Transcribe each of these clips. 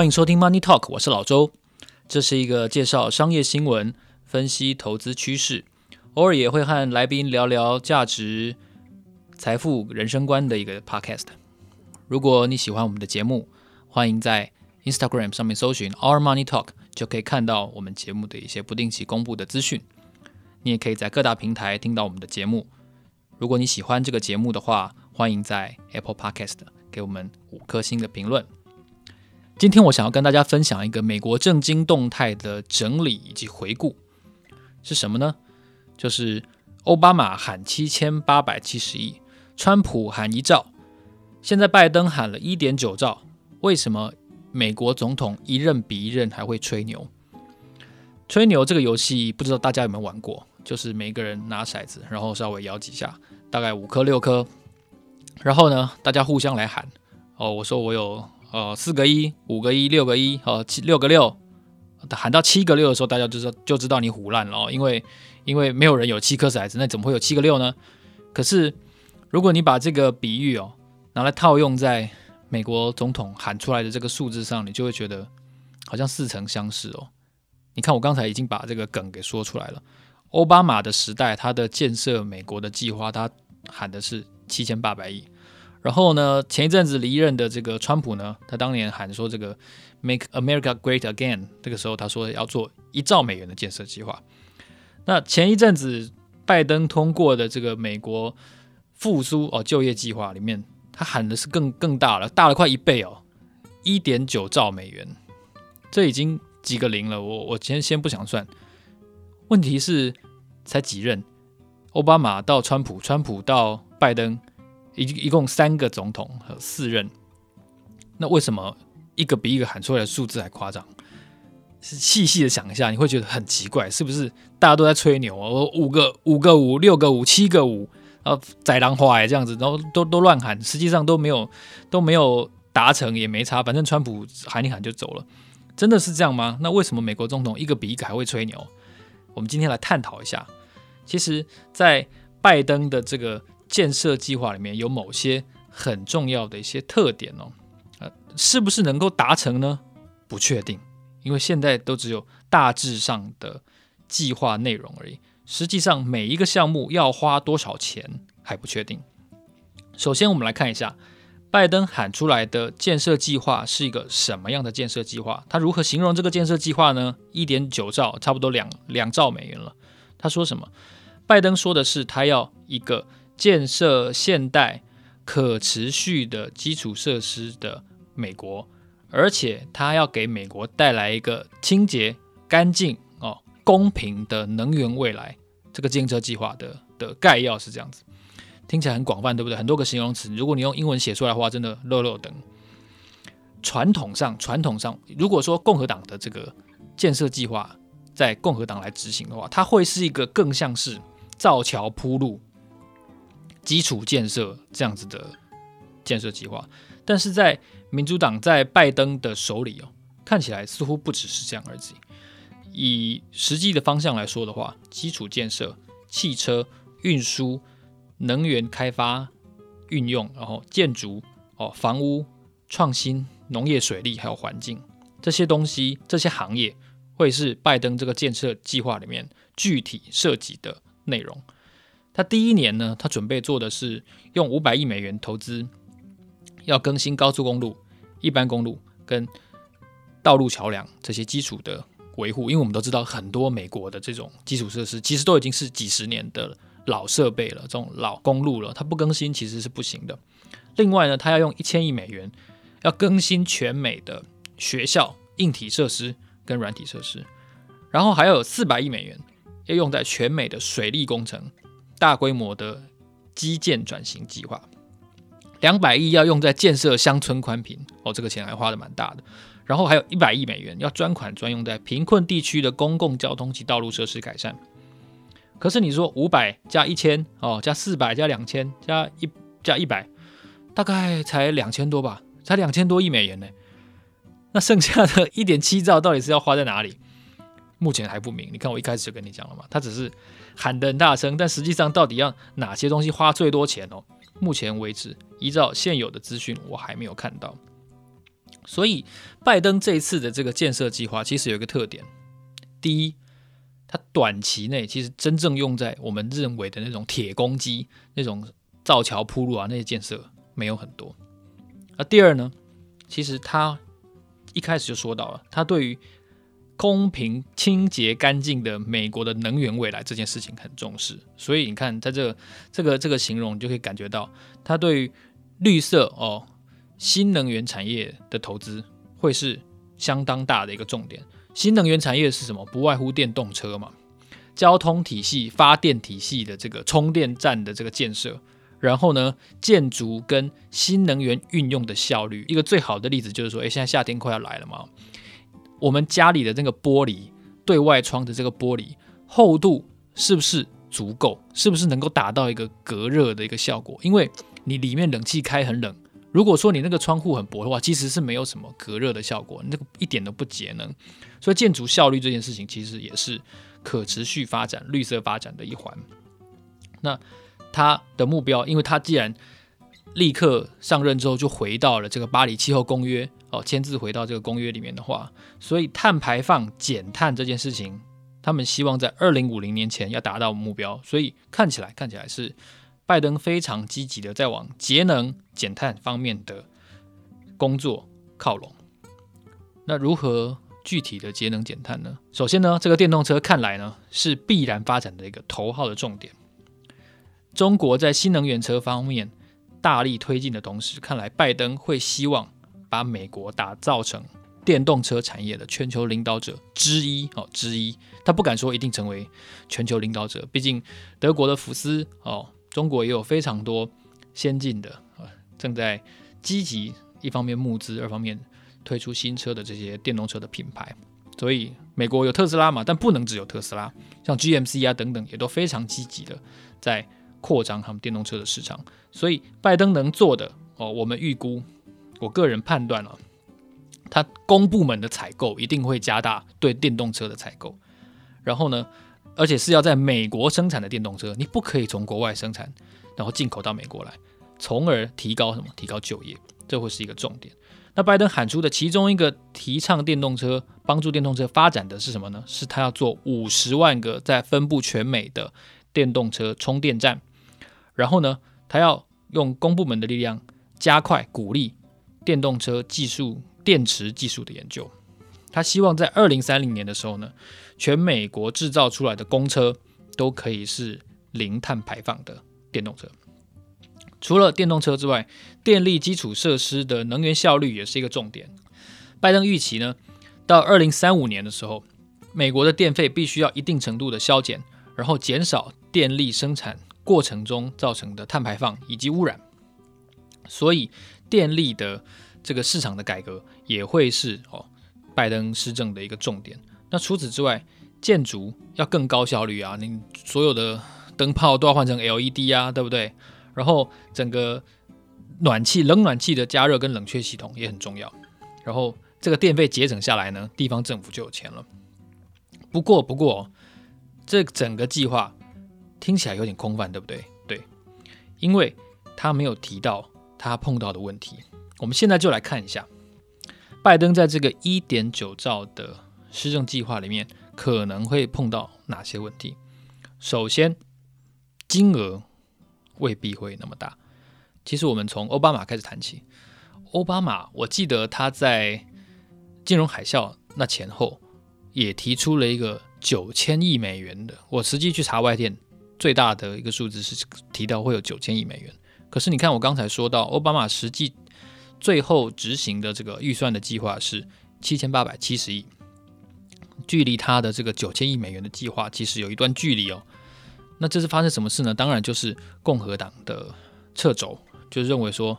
欢迎收听 Money Talk，我是老周。这是一个介绍商业新闻、分析投资趋势，偶尔也会和来宾聊聊价值、财富、人生观的一个 podcast。如果你喜欢我们的节目，欢迎在 Instagram 上面搜寻 Our Money Talk，就可以看到我们节目的一些不定期公布的资讯。你也可以在各大平台听到我们的节目。如果你喜欢这个节目的话，欢迎在 Apple Podcast 给我们五颗星的评论。今天我想要跟大家分享一个美国政经动态的整理以及回顾，是什么呢？就是奥巴马喊七千八百七十亿，川普喊一兆，现在拜登喊了一点九兆。为什么美国总统一任比一任还会吹牛？吹牛这个游戏不知道大家有没有玩过？就是每个人拿骰子，然后稍微摇几下，大概五颗六颗，然后呢，大家互相来喊哦，我说我有。呃，四个一，五个一，六个一，呃，七六个六，喊到七个六的时候，大家就知道就知道你唬烂了哦，因为因为没有人有七颗骰子，那怎么会有七个六呢？可是如果你把这个比喻哦拿来套用在美国总统喊出来的这个数字上，你就会觉得好像似曾相识哦。你看我刚才已经把这个梗给说出来了，奥巴马的时代，他的建设美国的计划，他喊的是七千八百亿。然后呢，前一阵子离任的这个川普呢，他当年喊说这个 “Make America Great Again”，这个时候他说要做一兆美元的建设计划。那前一阵子拜登通过的这个美国复苏哦就业计划里面，他喊的是更更大了，大了快一倍哦，一点九兆美元。这已经几个零了，我我先先不想算。问题是才几任？奥巴马到川普，川普到拜登。一一共三个总统和四任，那为什么一个比一个喊出来的数字还夸张？细细的想一下，你会觉得很奇怪，是不是？大家都在吹牛啊，五个五个五，六个五，七个五，然后宰狼花哎这样子，然后都都乱喊，实际上都没有都没有达成，也没差，反正川普喊一喊就走了，真的是这样吗？那为什么美国总统一个比一个还会吹牛？我们今天来探讨一下。其实，在拜登的这个。建设计划里面有某些很重要的一些特点哦，呃，是不是能够达成呢？不确定，因为现在都只有大致上的计划内容而已。实际上每一个项目要花多少钱还不确定。首先，我们来看一下拜登喊出来的建设计划是一个什么样的建设计划？他如何形容这个建设计划呢？一点九兆，差不多两两兆美元了。他说什么？拜登说的是他要一个。建设现代可持续的基础设施的美国，而且它要给美国带来一个清洁、干净、哦公平的能源未来。这个建设计划的的概要是这样子，听起来很广泛，对不对？很多个形容词，如果你用英文写出来的话，真的漏漏等。传统上，传统上，如果说共和党的这个建设计划在共和党来执行的话，它会是一个更像是造桥铺路。基础建设这样子的建设计划，但是在民主党在拜登的手里哦，看起来似乎不只是这样而已。以实际的方向来说的话，基础建设、汽车运输、能源开发、运用，然后建筑哦、房屋创新、农业、水利还有环境这些东西，这些行业会是拜登这个建设计划里面具体涉及的内容。他第一年呢，他准备做的是用五百亿美元投资，要更新高速公路、一般公路跟道路桥梁这些基础的维护。因为我们都知道，很多美国的这种基础设施其实都已经是几十年的老设备了，这种老公路了，它不更新其实是不行的。另外呢，他要用一千亿美元要更新全美的学校硬体设施跟软体设施，然后还有四百亿美元要用在全美的水利工程。大规模的基建转型计划，两百亿要用在建设乡村宽频哦，这个钱还花的蛮大的。然后还有一百亿美元要专款专用在贫困地区的公共交通及道路设施改善。可是你说五百加一千哦，加四百加两千加一加一百，大概才两千多吧，才两千多亿美元呢。那剩下的一点七兆到底是要花在哪里？目前还不明。你看我一开始就跟你讲了嘛，他只是。喊得很大声，但实际上到底要哪些东西花最多钱哦？目前为止，依照现有的资讯，我还没有看到。所以拜登这一次的这个建设计划其实有一个特点：第一，它短期内其实真正用在我们认为的那种铁公鸡、那种造桥铺路啊那些建设没有很多。那第二呢，其实他一开始就说到了，他对于公平、清洁、干净的美国的能源未来这件事情很重视，所以你看，在这个这个这个形容，你就可以感觉到他对绿色哦新能源产业的投资会是相当大的一个重点。新能源产业是什么？不外乎电动车嘛，交通体系、发电体系的这个充电站的这个建设，然后呢，建筑跟新能源运用的效率。一个最好的例子就是说，诶，现在夏天快要来了嘛。我们家里的这个玻璃对外窗的这个玻璃厚度是不是足够？是不是能够达到一个隔热的一个效果？因为你里面冷气开很冷，如果说你那个窗户很薄的话，其实是没有什么隔热的效果，那个一点都不节能。所以建筑效率这件事情其实也是可持续发展、绿色发展的一环。那他的目标，因为他既然立刻上任之后就回到了这个巴黎气候公约。哦，签字回到这个公约里面的话，所以碳排放减碳这件事情，他们希望在二零五零年前要达到目标。所以看起来看起来是拜登非常积极的在往节能减碳方面的工作靠拢。那如何具体的节能减碳呢？首先呢，这个电动车看来呢是必然发展的一个头号的重点。中国在新能源车方面大力推进的同时，看来拜登会希望。把美国打造成电动车产业的全球领导者之一哦，之一。他不敢说一定成为全球领导者，毕竟德国的福斯哦，中国也有非常多先进的啊，正在积极一方面募资，二方面推出新车的这些电动车的品牌。所以美国有特斯拉嘛，但不能只有特斯拉，像 GMC 啊等等也都非常积极的在扩张他们电动车的市场。所以拜登能做的哦，我们预估。我个人判断了，他公部门的采购一定会加大对电动车的采购，然后呢，而且是要在美国生产的电动车，你不可以从国外生产，然后进口到美国来，从而提高什么？提高就业，这会是一个重点。那拜登喊出的其中一个提倡电动车、帮助电动车发展的是什么呢？是他要做五十万个在分布全美的电动车充电站，然后呢，他要用公部门的力量加快鼓励。电动车技术、电池技术的研究，他希望在二零三零年的时候呢，全美国制造出来的公车都可以是零碳排放的电动车。除了电动车之外，电力基础设施的能源效率也是一个重点。拜登预期呢，到二零三五年的时候，美国的电费必须要一定程度的削减，然后减少电力生产过程中造成的碳排放以及污染。所以，电力的这个市场的改革也会是哦，拜登施政的一个重点。那除此之外，建筑要更高效率啊，你所有的灯泡都要换成 LED 啊，对不对？然后整个暖气、冷暖气的加热跟冷却系统也很重要。然后这个电费节省下来呢，地方政府就有钱了。不过，不过这整个计划听起来有点空泛，对不对？对，因为他没有提到。他碰到的问题，我们现在就来看一下，拜登在这个一点九兆的施政计划里面可能会碰到哪些问题。首先，金额未必会那么大。其实我们从奥巴马开始谈起，奥巴马我记得他在金融海啸那前后也提出了一个九千亿美元的，我实际去查外电，最大的一个数字是提到会有九千亿美元。可是你看，我刚才说到，奥巴马实际最后执行的这个预算的计划是七千八百七十亿，距离他的这个九千亿美元的计划其实有一段距离哦。那这是发生什么事呢？当然就是共和党的掣肘，就认为说，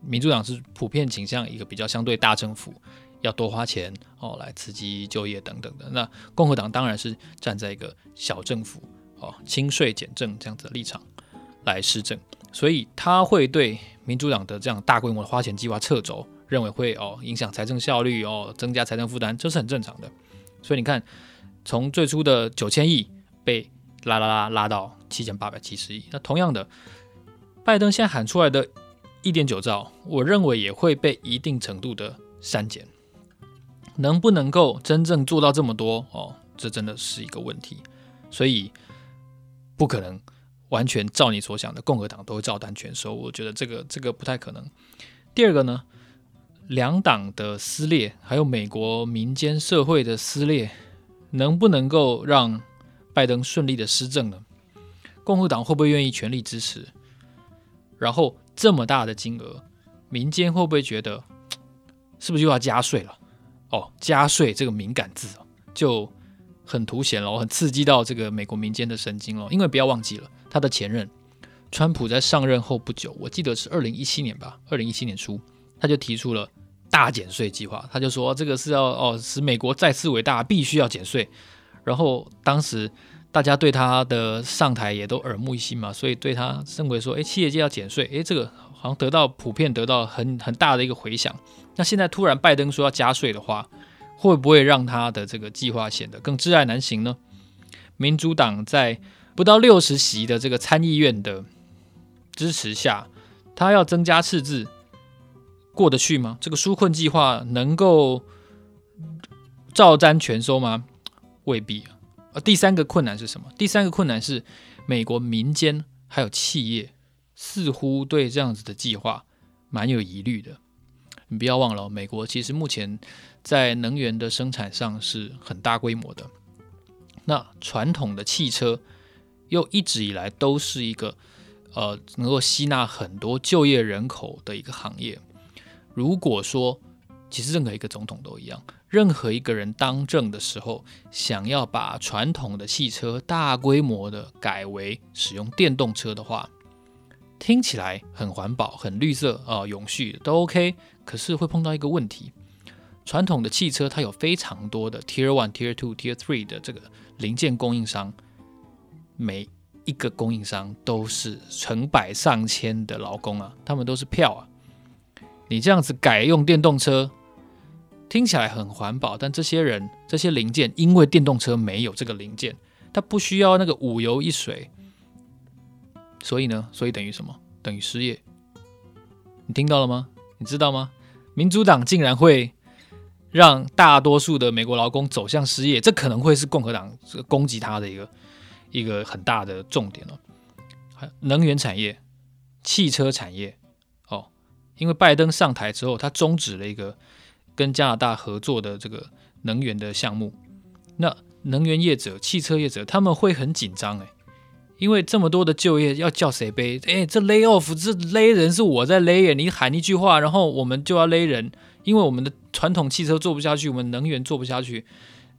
民主党是普遍倾向一个比较相对大政府，要多花钱哦来刺激就业等等的。那共和党当然是站在一个小政府哦轻税减政这样子的立场来施政。所以他会对民主党的这样大规模的花钱计划撤走，认为会哦影响财政效率哦，增加财政负担，这是很正常的。所以你看，从最初的九千亿被拉拉拉拉到七千八百七十亿，那同样的，拜登现在喊出来的一点九兆，我认为也会被一定程度的删减，能不能够真正做到这么多哦？这真的是一个问题，所以不可能完全照你所想的，共和党都会照单全收。我觉得这个这个不太可能。第二个呢，两党的撕裂，还有美国民间社会的撕裂，能不能够让拜登顺利的施政呢？共和党会不会愿意全力支持？然后这么大的金额，民间会不会觉得是不是又要加税了？哦，加税这个敏感字就。很凸显了，很刺激到这个美国民间的神经了。因为不要忘记了，他的前任川普在上任后不久，我记得是二零一七年吧，二零一七年初，他就提出了大减税计划。他就说这个是要哦使美国再次伟大，必须要减税。然后当时大家对他的上台也都耳目一新嘛，所以对他认为说，哎，企业界要减税，哎，这个好像得到普遍得到很很大的一个回响。那现在突然拜登说要加税的话，会不会让他的这个计划显得更挚爱难行呢？民主党在不到六十席的这个参议院的支持下，他要增加赤字，过得去吗？这个纾困计划能够照单全收吗？未必啊。而第三个困难是什么？第三个困难是美国民间还有企业似乎对这样子的计划蛮有疑虑的。你不要忘了，美国其实目前在能源的生产上是很大规模的。那传统的汽车又一直以来都是一个呃能够吸纳很多就业人口的一个行业。如果说其实任何一个总统都一样，任何一个人当政的时候，想要把传统的汽车大规模的改为使用电动车的话，听起来很环保、很绿色啊、呃，永续都 OK。可是会碰到一个问题，传统的汽车它有非常多的 Tier One、Tier Two、Tier Three 的这个零件供应商，每一个供应商都是成百上千的劳工啊，他们都是票啊。你这样子改用电动车，听起来很环保，但这些人这些零件，因为电动车没有这个零件，它不需要那个五油一水，所以呢，所以等于什么？等于失业。你听到了吗？你知道吗？民主党竟然会让大多数的美国劳工走向失业，这可能会是共和党攻击他的一个一个很大的重点哦。能源产业、汽车产业哦，因为拜登上台之后，他终止了一个跟加拿大合作的这个能源的项目，那能源业者、汽车业者他们会很紧张哎。因为这么多的就业要叫谁背？哎，这 lay off 这勒人是我在勒耶，你喊一句话，然后我们就要勒人。因为我们的传统汽车做不下去，我们能源做不下去，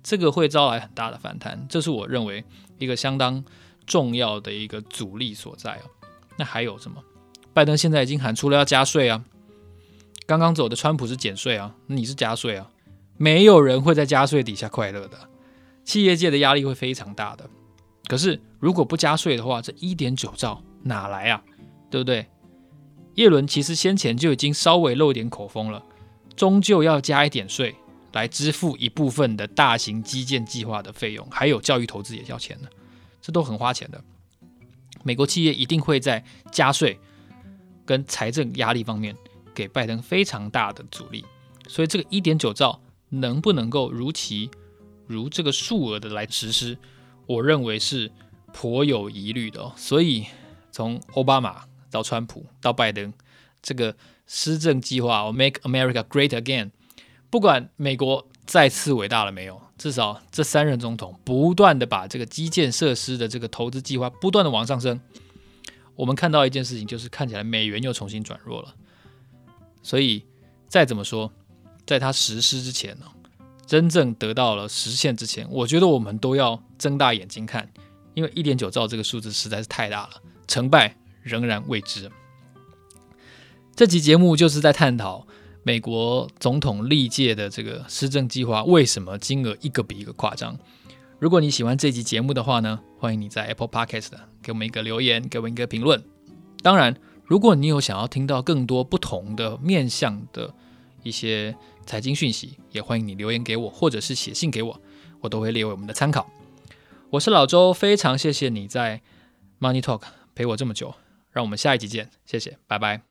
这个会招来很大的反弹。这是我认为一个相当重要的一个阻力所在哦。那还有什么？拜登现在已经喊出了要加税啊，刚刚走的川普是减税啊，你是加税啊，没有人会在加税底下快乐的，企业界的压力会非常大的。可是，如果不加税的话，这一点九兆哪来啊？对不对？耶伦其实先前就已经稍微露点口风了，终究要加一点税来支付一部分的大型基建计划的费用，还有教育投资也要钱的，这都很花钱的。美国企业一定会在加税跟财政压力方面给拜登非常大的阻力，所以这个一点九兆能不能够如期如这个数额的来实施？我认为是颇有疑虑的哦，所以从奥巴马到川普到拜登，这个施政计划 Make America Great Again，不管美国再次伟大了没有，至少这三任总统不断的把这个基建设施的这个投资计划不断的往上升，我们看到一件事情，就是看起来美元又重新转弱了。所以再怎么说，在他实施之前呢，真正得到了实现之前，我觉得我们都要睁大眼睛看，因为一点九兆这个数字实在是太大了，成败仍然未知。这期节目就是在探讨美国总统历届的这个施政计划为什么金额一个比一个夸张。如果你喜欢这期节目的话呢，欢迎你在 Apple Podcast 给我们一个留言，给我们一个评论。当然，如果你有想要听到更多不同的面向的一些。财经讯息，也欢迎你留言给我，或者是写信给我，我都会列为我们的参考。我是老周，非常谢谢你在 Money Talk 陪我这么久，让我们下一集见，谢谢，拜拜。